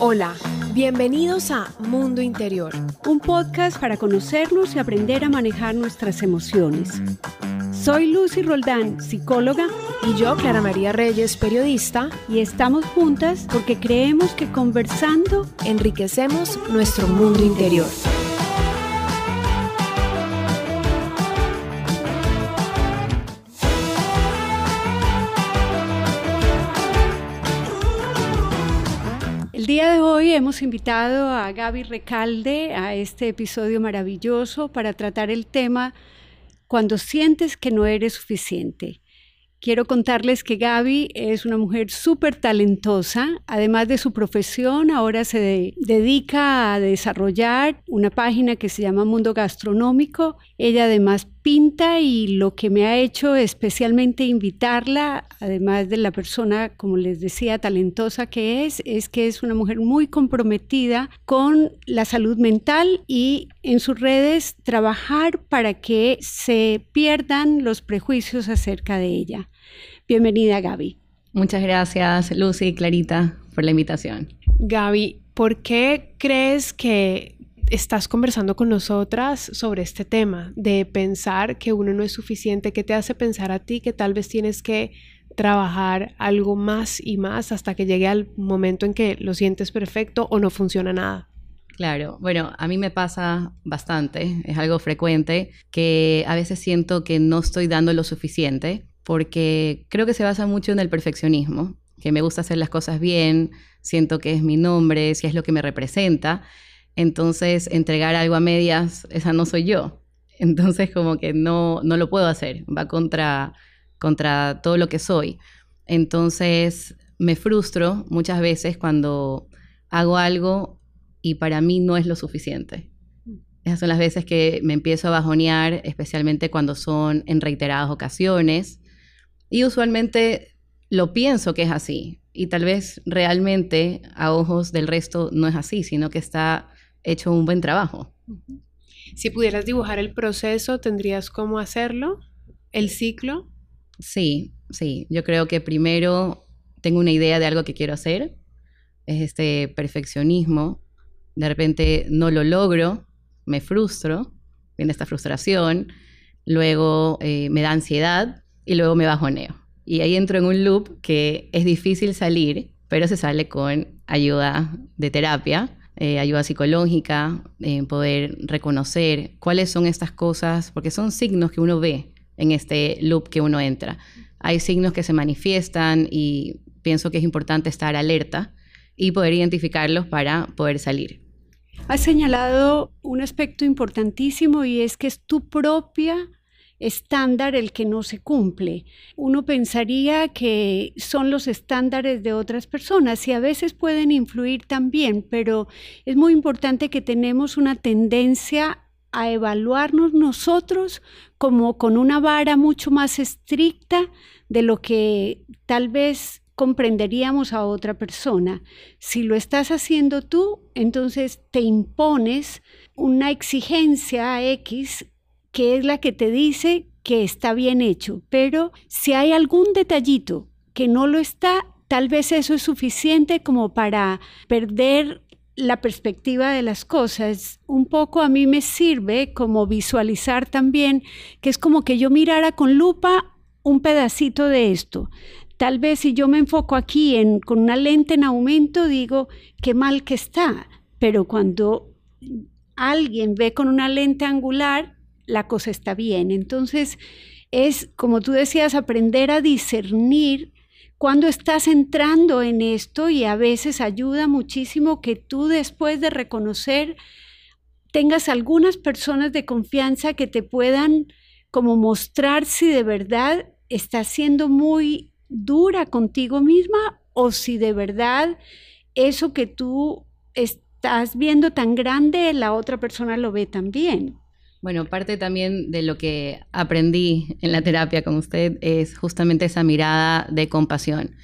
Hola, bienvenidos a Mundo Interior, un podcast para conocernos y aprender a manejar nuestras emociones. Soy Lucy Roldán, psicóloga, y yo, Clara María Reyes, periodista, y estamos juntas porque creemos que conversando enriquecemos nuestro mundo interior. Hemos invitado a Gaby Recalde a este episodio maravilloso para tratar el tema cuando sientes que no eres suficiente. Quiero contarles que Gaby es una mujer súper talentosa. Además de su profesión, ahora se dedica a desarrollar una página que se llama Mundo Gastronómico. Ella además pinta y lo que me ha hecho especialmente invitarla, además de la persona, como les decía, talentosa que es, es que es una mujer muy comprometida con la salud mental y en sus redes trabajar para que se pierdan los prejuicios acerca de ella. Bienvenida, Gaby. Muchas gracias, Lucy y Clarita, por la invitación. Gaby, ¿por qué crees que estás conversando con nosotras sobre este tema de pensar que uno no es suficiente? ¿Qué te hace pensar a ti que tal vez tienes que trabajar algo más y más hasta que llegue al momento en que lo sientes perfecto o no funciona nada? Claro, bueno, a mí me pasa bastante, es algo frecuente, que a veces siento que no estoy dando lo suficiente porque creo que se basa mucho en el perfeccionismo, que me gusta hacer las cosas bien, siento que es mi nombre, si es lo que me representa. Entonces, entregar algo a medias, esa no soy yo. Entonces, como que no, no lo puedo hacer, va contra, contra todo lo que soy. Entonces, me frustro muchas veces cuando hago algo y para mí no es lo suficiente. Esas son las veces que me empiezo a bajonear, especialmente cuando son en reiteradas ocasiones y usualmente lo pienso que es así. Y tal vez realmente a ojos del resto no es así, sino que está hecho un buen trabajo. Si pudieras dibujar el proceso, ¿tendrías cómo hacerlo? ¿El ciclo? Sí, sí. Yo creo que primero tengo una idea de algo que quiero hacer. Es este perfeccionismo. De repente no lo logro, me frustro, viene esta frustración. Luego eh, me da ansiedad y luego me bajoneo. Y ahí entro en un loop que es difícil salir, pero se sale con ayuda de terapia, eh, ayuda psicológica, en poder reconocer cuáles son estas cosas, porque son signos que uno ve en este loop que uno entra. Hay signos que se manifiestan y pienso que es importante estar alerta y poder identificarlos para poder salir. Has señalado un aspecto importantísimo y es que es tu propia estándar el que no se cumple. Uno pensaría que son los estándares de otras personas y a veces pueden influir también, pero es muy importante que tenemos una tendencia a evaluarnos nosotros como con una vara mucho más estricta de lo que tal vez comprenderíamos a otra persona. Si lo estás haciendo tú, entonces te impones una exigencia X que es la que te dice que está bien hecho, pero si hay algún detallito que no lo está, tal vez eso es suficiente como para perder la perspectiva de las cosas. Un poco a mí me sirve como visualizar también que es como que yo mirara con lupa un pedacito de esto. Tal vez si yo me enfoco aquí en, con una lente en aumento, digo, qué mal que está. Pero cuando alguien ve con una lente angular, la cosa está bien. Entonces, es, como tú decías, aprender a discernir cuando estás entrando en esto y a veces ayuda muchísimo que tú después de reconocer tengas algunas personas de confianza que te puedan como mostrar si de verdad estás siendo muy dura contigo misma o si de verdad eso que tú estás viendo tan grande la otra persona lo ve también. Bueno, parte también de lo que aprendí en la terapia con usted es justamente esa mirada de compasión,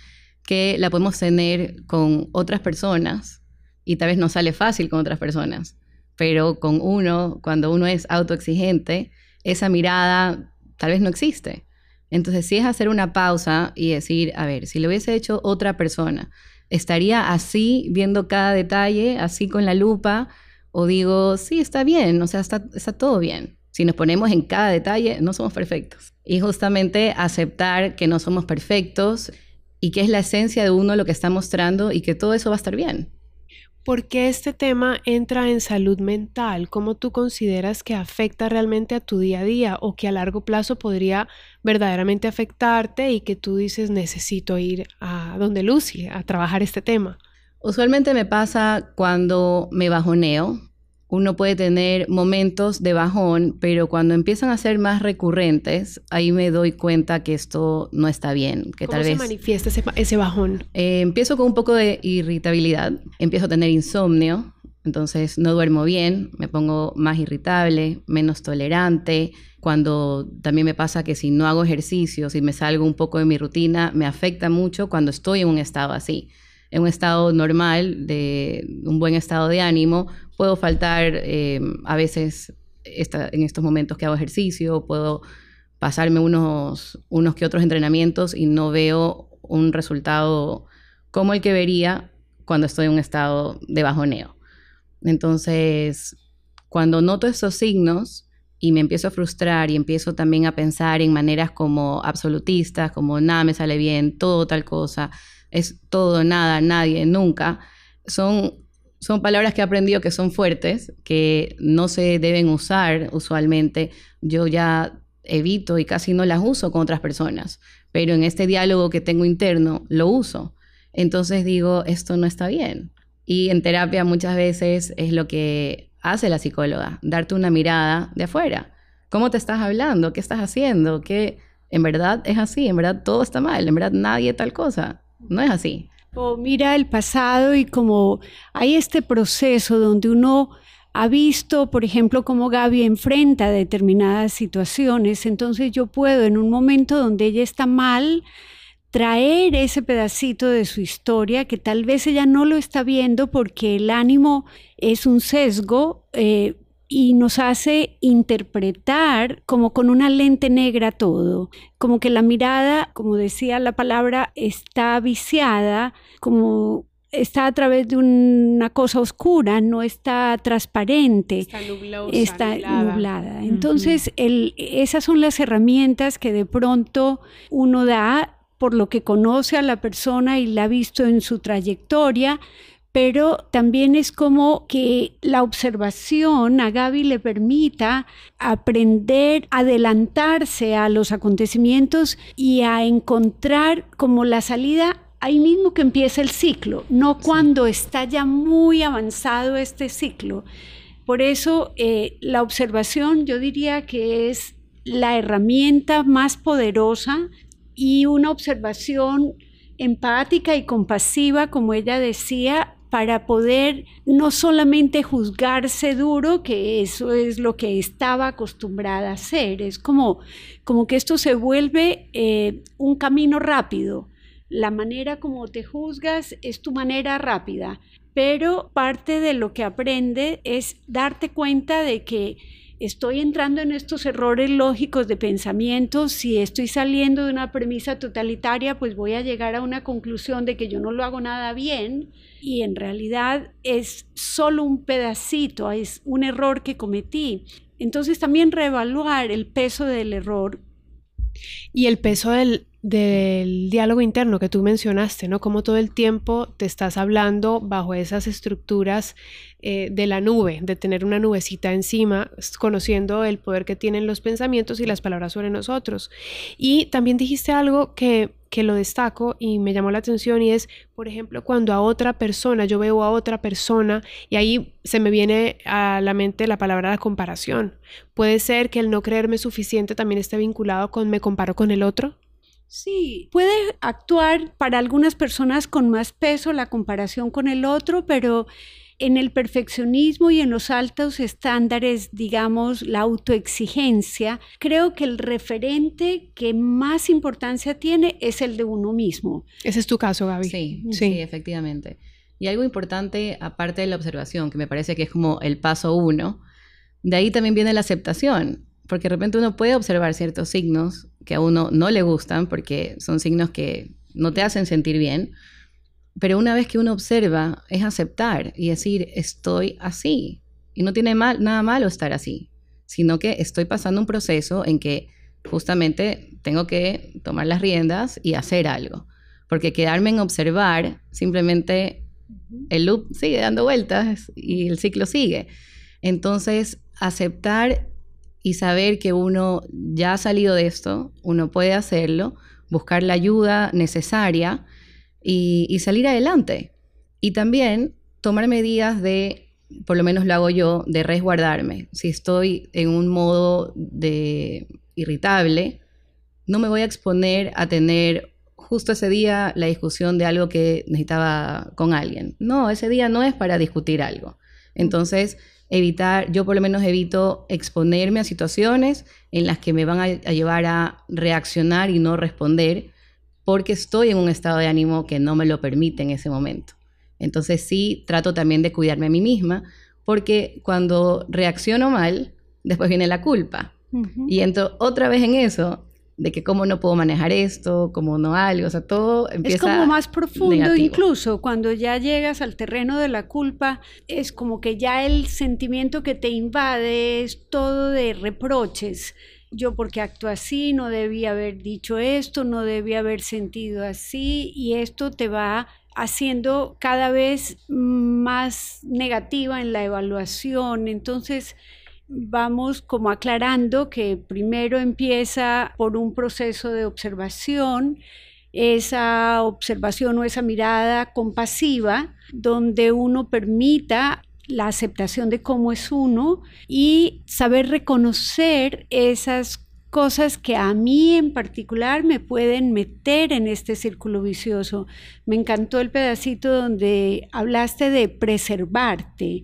que la podemos tener con otras personas y tal vez no sale fácil con otras personas, pero con uno, cuando uno es autoexigente, esa mirada tal vez no existe. Entonces, si es hacer una pausa y decir, a ver, si lo hubiese hecho otra persona, ¿estaría así viendo cada detalle, así con la lupa? O digo, sí, está bien, o sea, está, está todo bien. Si nos ponemos en cada detalle, no somos perfectos. Y justamente aceptar que no somos perfectos y que es la esencia de uno lo que está mostrando y que todo eso va a estar bien. ¿Por qué este tema entra en salud mental? ¿Cómo tú consideras que afecta realmente a tu día a día o que a largo plazo podría verdaderamente afectarte y que tú dices necesito ir a donde Lucy a trabajar este tema? Usualmente me pasa cuando me bajoneo, uno puede tener momentos de bajón, pero cuando empiezan a ser más recurrentes, ahí me doy cuenta que esto no está bien. Que ¿Cómo tal se vez manifiesta ese, bajón? Eh, empiezo con un poco de irritabilidad, empiezo a tener insomnio, entonces no duermo bien, me pongo más irritable, menos tolerante. Cuando también me pasa que si no hago ejercicio, si me salgo un poco de mi rutina, me afecta mucho cuando estoy en un estado así en un estado normal, de un buen estado de ánimo, puedo faltar eh, a veces en estos momentos que hago ejercicio, puedo pasarme unos, unos que otros entrenamientos y no veo un resultado como el que vería cuando estoy en un estado de bajoneo. Entonces, cuando noto esos signos y me empiezo a frustrar y empiezo también a pensar en maneras como absolutistas, como nada me sale bien, todo tal cosa, es todo, nada, nadie, nunca, son, son palabras que he aprendido que son fuertes, que no se deben usar usualmente. Yo ya evito y casi no las uso con otras personas, pero en este diálogo que tengo interno lo uso. Entonces digo, esto no está bien. Y en terapia muchas veces es lo que hace la psicóloga, darte una mirada de afuera. ¿Cómo te estás hablando? ¿Qué estás haciendo? ¿Qué en verdad es así? ¿En verdad todo está mal? ¿En verdad nadie tal cosa? No es así. O mira el pasado y como hay este proceso donde uno ha visto, por ejemplo, cómo Gaby enfrenta determinadas situaciones, entonces yo puedo en un momento donde ella está mal, traer ese pedacito de su historia que tal vez ella no lo está viendo porque el ánimo es un sesgo, eh, y nos hace interpretar como con una lente negra todo, como que la mirada, como decía la palabra, está viciada, como está a través de una cosa oscura, no está transparente, está, nublosa, está nublada. Entonces, esas son las herramientas que de pronto uno da por lo que conoce a la persona y la ha visto en su trayectoria, pero también es como que la observación a Gaby le permita aprender, adelantarse a los acontecimientos y a encontrar como la salida ahí mismo que empieza el ciclo, no cuando está ya muy avanzado este ciclo. Por eso eh, la observación yo diría que es la herramienta más poderosa y una observación empática y compasiva, como ella decía, para poder no solamente juzgarse duro, que eso es lo que estaba acostumbrada a hacer, es como, como que esto se vuelve eh, un camino rápido. La manera como te juzgas es tu manera rápida, pero parte de lo que aprende es darte cuenta de que estoy entrando en estos errores lógicos de pensamiento, si estoy saliendo de una premisa totalitaria, pues voy a llegar a una conclusión de que yo no lo hago nada bien y en realidad es solo un pedacito, es un error que cometí. Entonces también reevaluar el peso del error. Y el peso del, del diálogo interno que tú mencionaste, ¿no? Como todo el tiempo te estás hablando bajo esas estructuras eh, de la nube, de tener una nubecita encima, conociendo el poder que tienen los pensamientos y las palabras sobre nosotros. Y también dijiste algo que, que lo destaco y me llamó la atención y es, por ejemplo, cuando a otra persona, yo veo a otra persona y ahí se me viene a la mente la palabra la comparación. Puede ser que el no creerme suficiente también esté vinculado con me comparo con el otro. Sí, puede actuar para algunas personas con más peso la comparación con el otro, pero en el perfeccionismo y en los altos estándares, digamos, la autoexigencia, creo que el referente que más importancia tiene es el de uno mismo. Ese es tu caso, Gaby. Sí, sí, sí efectivamente. Y algo importante, aparte de la observación, que me parece que es como el paso uno, de ahí también viene la aceptación porque de repente uno puede observar ciertos signos que a uno no le gustan porque son signos que no te hacen sentir bien, pero una vez que uno observa es aceptar y decir, estoy así. Y no tiene mal, nada malo estar así, sino que estoy pasando un proceso en que justamente tengo que tomar las riendas y hacer algo. Porque quedarme en observar, simplemente el loop sigue dando vueltas y el ciclo sigue. Entonces, aceptar y saber que uno ya ha salido de esto, uno puede hacerlo, buscar la ayuda necesaria y, salir adelante. Y también tomar medidas de, por lo menos lo hago yo, de resguardarme. Si estoy en un modo de irritable, no me voy a exponer a tener justo ese día la discusión de algo que necesitaba con alguien. No, ese día no es para discutir algo. Entonces, evitar, yo por lo menos evito exponerme a situaciones en las que me van a, llevar a reaccionar y no responder porque estoy en un estado de ánimo que no me lo permite en ese momento. Entonces sí trato también de cuidarme a mí misma, porque cuando reacciono mal, después viene la culpa. Y entro otra vez en eso, de que cómo no puedo manejar esto, cómo no algo, o sea, todo empieza Es como más profundo incluso, cuando ya llegas al terreno de la culpa, es como que ya el sentimiento que te invade es todo de reproches. Yo porque actúo así, no debía haber dicho esto, no debía haber sentido así, y esto te va haciendo cada vez más negativa en la evaluación. Entonces, vamos como aclarando que primero empieza por un proceso de observación, esa observación o esa mirada compasiva, donde uno permita la aceptación de cómo es uno y saber reconocer esas cosas que a mí en particular me pueden meter en este círculo vicioso. Me encantó el pedacito donde hablaste de preservarte,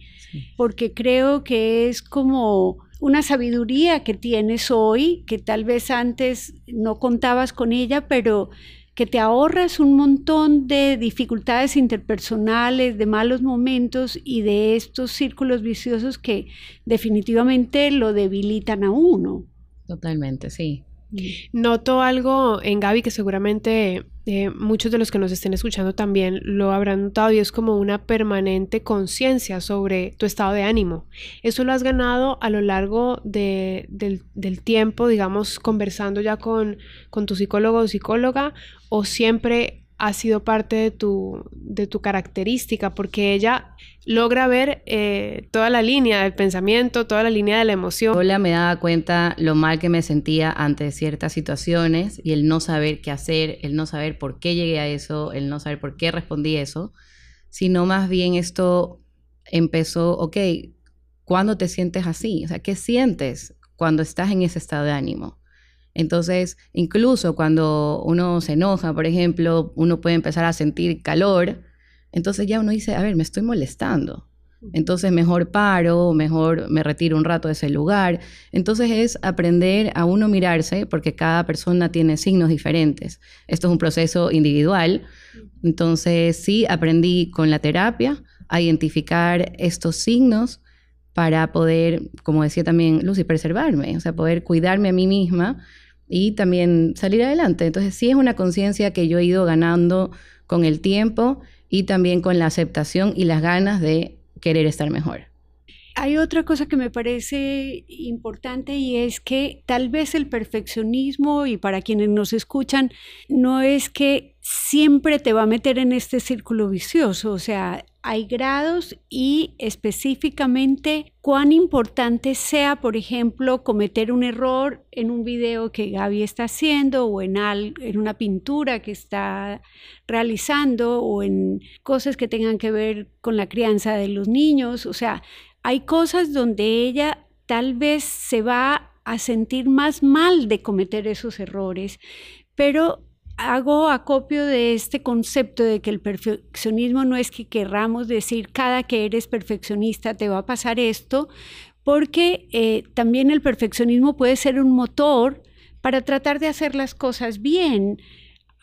porque creo que es como una sabiduría que tienes hoy, que tal vez antes no contabas con ella, pero que te ahorras un montón de dificultades interpersonales, de malos momentos y de estos círculos viciosos que definitivamente lo debilitan a uno. Totalmente, sí. Noto algo en Gaby que seguramente eh, muchos de los que nos estén escuchando también lo habrán notado y es como una permanente conciencia sobre tu estado de ánimo. Eso lo has ganado a lo largo del, tiempo, digamos, conversando ya con, con tu psicólogo o psicóloga o siempre ha sido parte de tu, de tu característica, porque ella logra ver eh, toda la línea del pensamiento, toda la línea de la emoción. Hola me daba cuenta lo mal que me sentía ante ciertas situaciones y el no saber qué hacer, el no saber por qué llegué a eso, el no saber por qué respondí eso, sino más bien esto empezó, ok, ¿cuándo te sientes así? O sea, ¿qué sientes cuando estás en ese estado de ánimo? Entonces, incluso cuando uno se enoja, por ejemplo, uno puede empezar a sentir calor, entonces ya uno dice, a ver, me estoy molestando. Entonces mejor paro, mejor me retiro un rato de ese lugar. Entonces es aprender a uno mirarse porque cada persona tiene signos diferentes. Esto es un proceso individual. Entonces sí aprendí con la terapia a identificar estos signos para poder, como decía también Lucy, preservarme, o sea, poder cuidarme a mí misma y también salir adelante. Entonces sí es una conciencia que yo he ido ganando con el tiempo y también con la aceptación y las ganas de querer estar mejor. Hay otra cosa que me parece importante y es que tal vez el perfeccionismo, y para quienes nos escuchan, no es que siempre te va a meter en este círculo vicioso, o sea, hay grados y específicamente cuán importante sea, por ejemplo, cometer un error en un video que Gaby está haciendo o en, en una pintura que está realizando o en cosas que tengan que ver con la crianza de los niños. O sea, hay cosas donde ella tal vez se va a sentir más mal de cometer esos errores, pero hago acopio de este concepto de que el perfeccionismo no es que querramos decir cada que eres perfeccionista te va a pasar esto, porque eh, también el perfeccionismo puede ser un motor para tratar de hacer las cosas bien.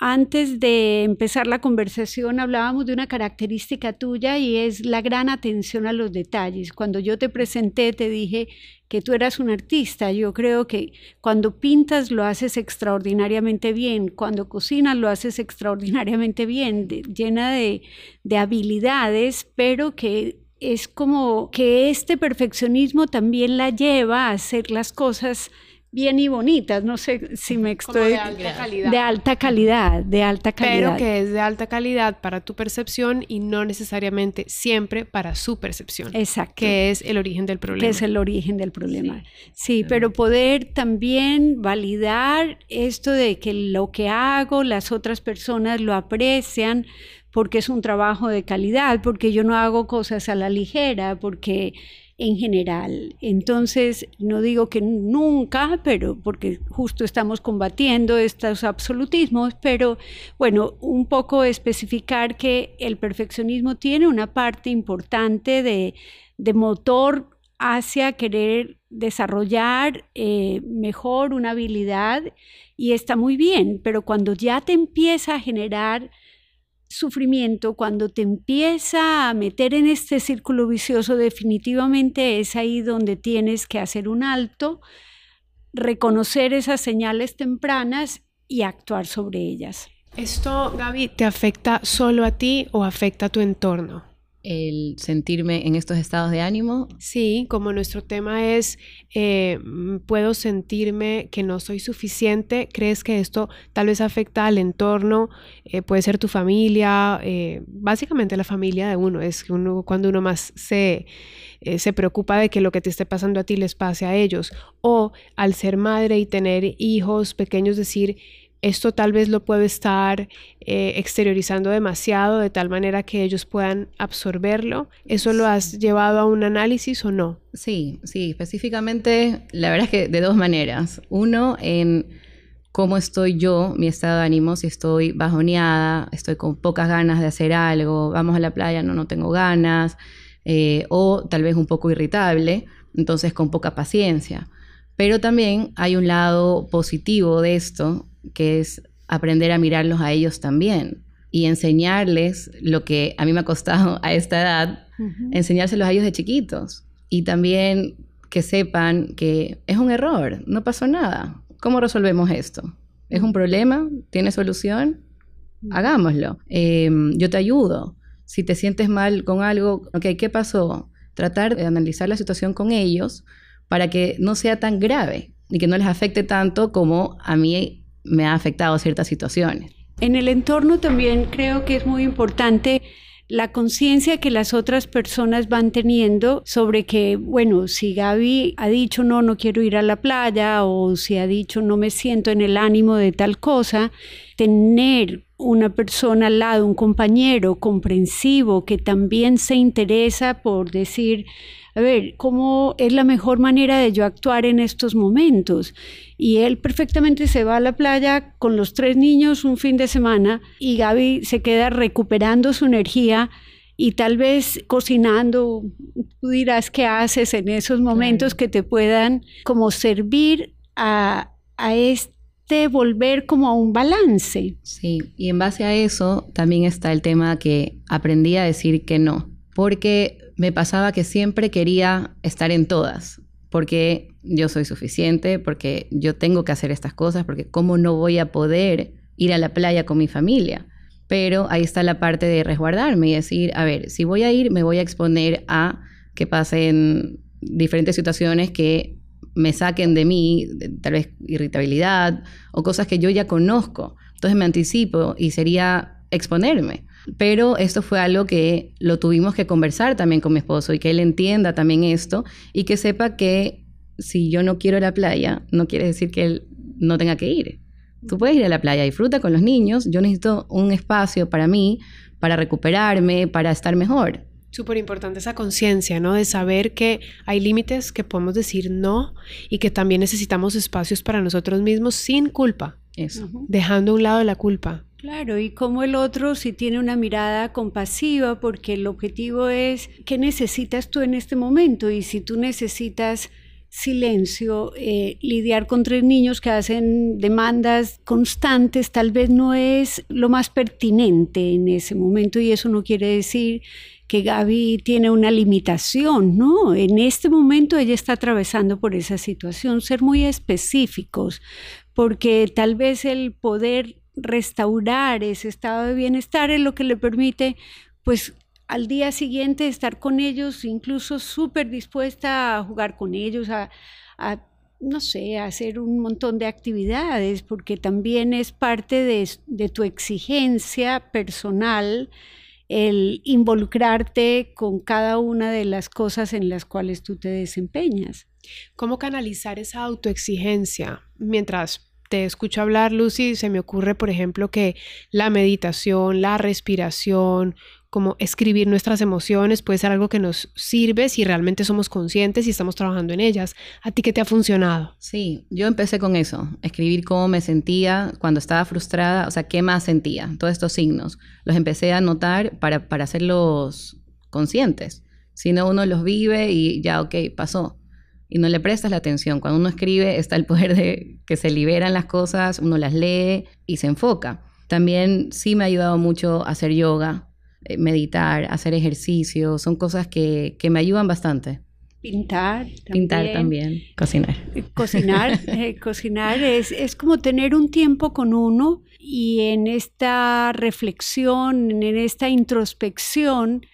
Antes de empezar la conversación hablábamos de una característica tuya y es la gran atención a los detalles. Cuando yo te presenté te dije que tú eras un artista. Yo creo que cuando pintas lo haces extraordinariamente bien, cuando cocinas lo haces extraordinariamente bien, llena de, de habilidades, pero que es como que este perfeccionismo también la lleva a hacer las cosas bien y bonitas, no sé si me estoy... de alta calidad. De alta calidad, de alta calidad. Pero que es de alta calidad para tu percepción y no necesariamente siempre para su percepción. Exacto. Que es el origen del problema. Que es el origen del problema. Sí, sí pero poder también validar esto de que lo que hago, las otras personas lo aprecian, porque es un trabajo de calidad, porque yo no hago cosas a la ligera, porque en general. Entonces, no digo que nunca, pero porque justo estamos combatiendo estos absolutismos, pero bueno, un poco especificar que el perfeccionismo tiene una parte importante de, motor hacia querer desarrollar eh, mejor una habilidad y está muy bien, pero cuando ya te empieza a generar sufrimiento, cuando te empieza a meter en este círculo vicioso, definitivamente es ahí donde tienes que hacer un alto, reconocer esas señales tempranas y actuar sobre ellas. ¿Esto, Gaby, te afecta solo a ti o afecta a tu entorno? El sentirme en estos estados de ánimo. Sí, como nuestro tema es, eh, puedo sentirme que no soy suficiente, ¿crees que esto tal vez afecta al entorno? Eh, puede ser tu familia, eh, básicamente la familia de uno, es uno, cuando uno más se, se preocupa de que lo que te esté pasando a ti les pase a ellos. O al ser madre y tener hijos pequeños, decir, esto tal vez lo puedo estar eh, exteriorizando demasiado de tal manera que ellos puedan absorberlo. ¿Eso lo has llevado a un análisis o no? Sí, sí, específicamente la verdad es que de dos maneras. Uno, en cómo estoy yo, mi estado de ánimo, si estoy bajoneada, estoy con pocas ganas de hacer algo, vamos a la playa, no, no tengo ganas, eh, o tal vez un poco irritable, entonces con poca paciencia. Pero también hay un lado positivo de esto, que es aprender a mirarlos a ellos también y enseñarles lo que a mí me ha costado a esta edad, enseñárselos a ellos de chiquitos y también que sepan que es un error, no pasó nada. ¿Cómo resolvemos esto? ¿Es un problema? ¿Tiene solución? Hagámoslo. Em, yo te ayudo. Si te sientes mal con algo, ok, ¿qué pasó? Tratar de analizar la situación con ellos para que no sea tan grave y que no les afecte tanto como a mí me ha afectado ciertas situaciones. En el entorno también creo que es muy importante la conciencia que las otras personas van teniendo sobre que, bueno, si Gaby ha dicho no, no quiero ir a la playa o si ha dicho no me siento en el ánimo de tal cosa, tener una persona al lado, un compañero comprensivo que también se interesa por decir, a ver, ¿cómo es la mejor manera de yo actuar en estos momentos? Y él perfectamente se va a la playa con los tres niños un fin de semana y Gaby se queda recuperando su energía y tal vez cocinando, tú dirás qué haces en esos momentos que te puedan como servir a, a este volver como a un balance. Sí, y en base a eso también está el tema que aprendí a decir que no, porque me pasaba que siempre quería estar en todas, porque yo soy suficiente, porque yo tengo que hacer estas cosas, porque cómo no voy a poder ir a la playa con mi familia. Pero ahí está la parte de resguardarme y decir, a ver, si voy a ir, me voy a exponer a que pasen diferentes situaciones que me saquen de mí, tal vez irritabilidad o cosas que yo ya conozco. Entonces me anticipo y sería exponerme. Pero esto fue algo que lo tuvimos que conversar también con mi esposo y que él entienda también esto y que sepa que si yo no quiero la playa, no quiere decir que él no tenga que ir. Tú puedes ir a la playa, disfruta con los niños, yo necesito un espacio para mí, para recuperarme, para estar mejor. Súper importante esa conciencia, ¿no? De saber que hay límites que podemos decir no y que también necesitamos espacios para nosotros mismos sin culpa. Eso. Dejando a un lado la culpa. Claro, y como el otro si tiene una mirada compasiva, porque el objetivo es qué necesitas tú en este momento y si tú necesitas silencio, eh, lidiar con tres niños que hacen demandas constantes tal vez no es lo más pertinente en ese momento y eso no quiere decir que Gaby tiene una limitación, ¿no? En este momento ella está atravesando por esa situación, ser muy específicos, porque tal vez el poder restaurar ese estado de bienestar es lo que le permite, pues, al día siguiente estar con ellos, incluso súper dispuesta a jugar con ellos, a, no sé, hacer un montón de actividades, porque también es parte de tu exigencia personal el involucrarte con cada una de las cosas en las cuales tú te desempeñas. ¿Cómo canalizar esa autoexigencia mientras te escucho hablar, Lucy, se me ocurre, por ejemplo, que la meditación, la respiración, como escribir nuestras emociones puede ser algo que nos sirve si realmente somos conscientes y estamos trabajando en ellas. ¿A ti qué te ha funcionado? Sí, yo empecé con eso, escribir cómo me sentía cuando estaba frustrada, o sea, qué más sentía, todos estos signos. Los empecé a notar para, para hacerlos conscientes. Si no, uno los vive y ya, ok, pasó. Y no le prestas la atención. Cuando uno escribe está el poder de que se liberan las cosas, uno las lee y se enfoca. También sí me ha ayudado mucho hacer yoga, meditar, hacer ejercicio, son cosas que, me ayudan bastante. Pintar. También. Pintar también. Cocinar. Eh, cocinar. Eh, cocinar es, es, como tener un tiempo con uno y en esta reflexión, en esta introspección,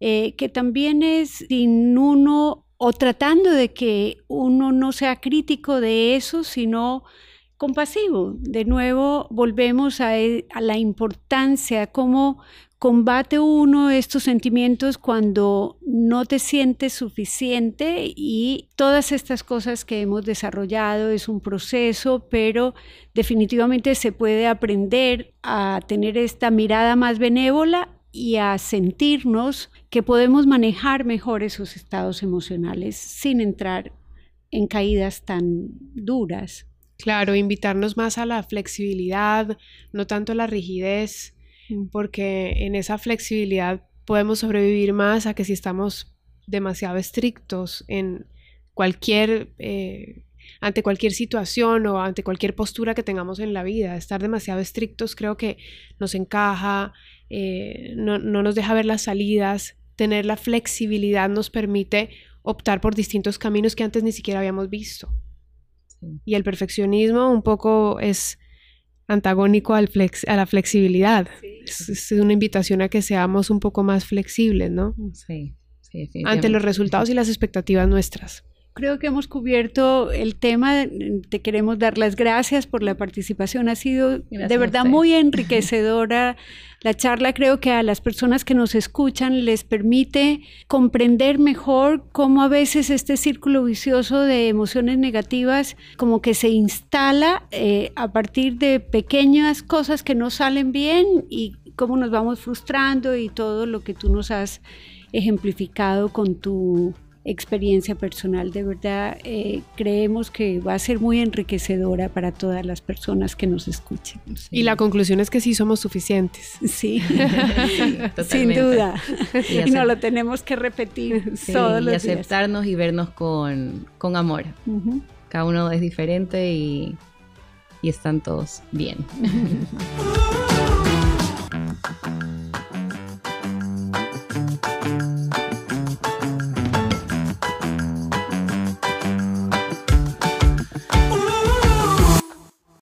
que también es sin uno o tratando de que uno no sea crítico de eso, sino compasivo. De nuevo, volvemos a, a la importancia, cómo combate uno estos sentimientos cuando no te sientes suficiente y todas estas cosas que hemos desarrollado es un proceso, pero definitivamente se puede aprender a tener esta mirada más benévola y a sentirnos que podemos manejar mejor esos estados emocionales sin entrar en caídas tan duras. Claro, invitarnos más a la flexibilidad, no tanto a la rigidez porque en esa flexibilidad podemos sobrevivir más a que si estamos demasiado estrictos en cualquier, eh, ante cualquier situación o ante cualquier postura que tengamos en la vida. Estar demasiado estrictos creo que nos encaja, eh, no, nos deja ver las salidas, tener la flexibilidad nos permite optar por distintos caminos que antes ni siquiera habíamos visto. Y el perfeccionismo un poco es antagónico al flex, a la flexibilidad. Es, una invitación a que seamos un poco más flexibles, ¿no? Sí, sí, Ante los resultados y las expectativas nuestras. Creo que hemos cubierto el tema. Te queremos dar las gracias por la participación. Ha sido de verdad muy enriquecedora la charla. Creo que a las personas que nos escuchan les permite comprender mejor cómo a veces este círculo vicioso de emociones negativas como que se instala eh, a partir de pequeñas cosas que no salen bien y cómo nos vamos frustrando y todo lo que tú nos has ejemplificado con tu experiencia personal. De verdad, eh, creemos que va a ser muy enriquecedora para todas las personas que nos escuchen. Y la conclusión es que sí somos suficientes. Sí, sin duda. Y, no lo tenemos que repetir todos los días. Y aceptarnos y vernos con, con amor. Cada uno es diferente y, y están todos bien.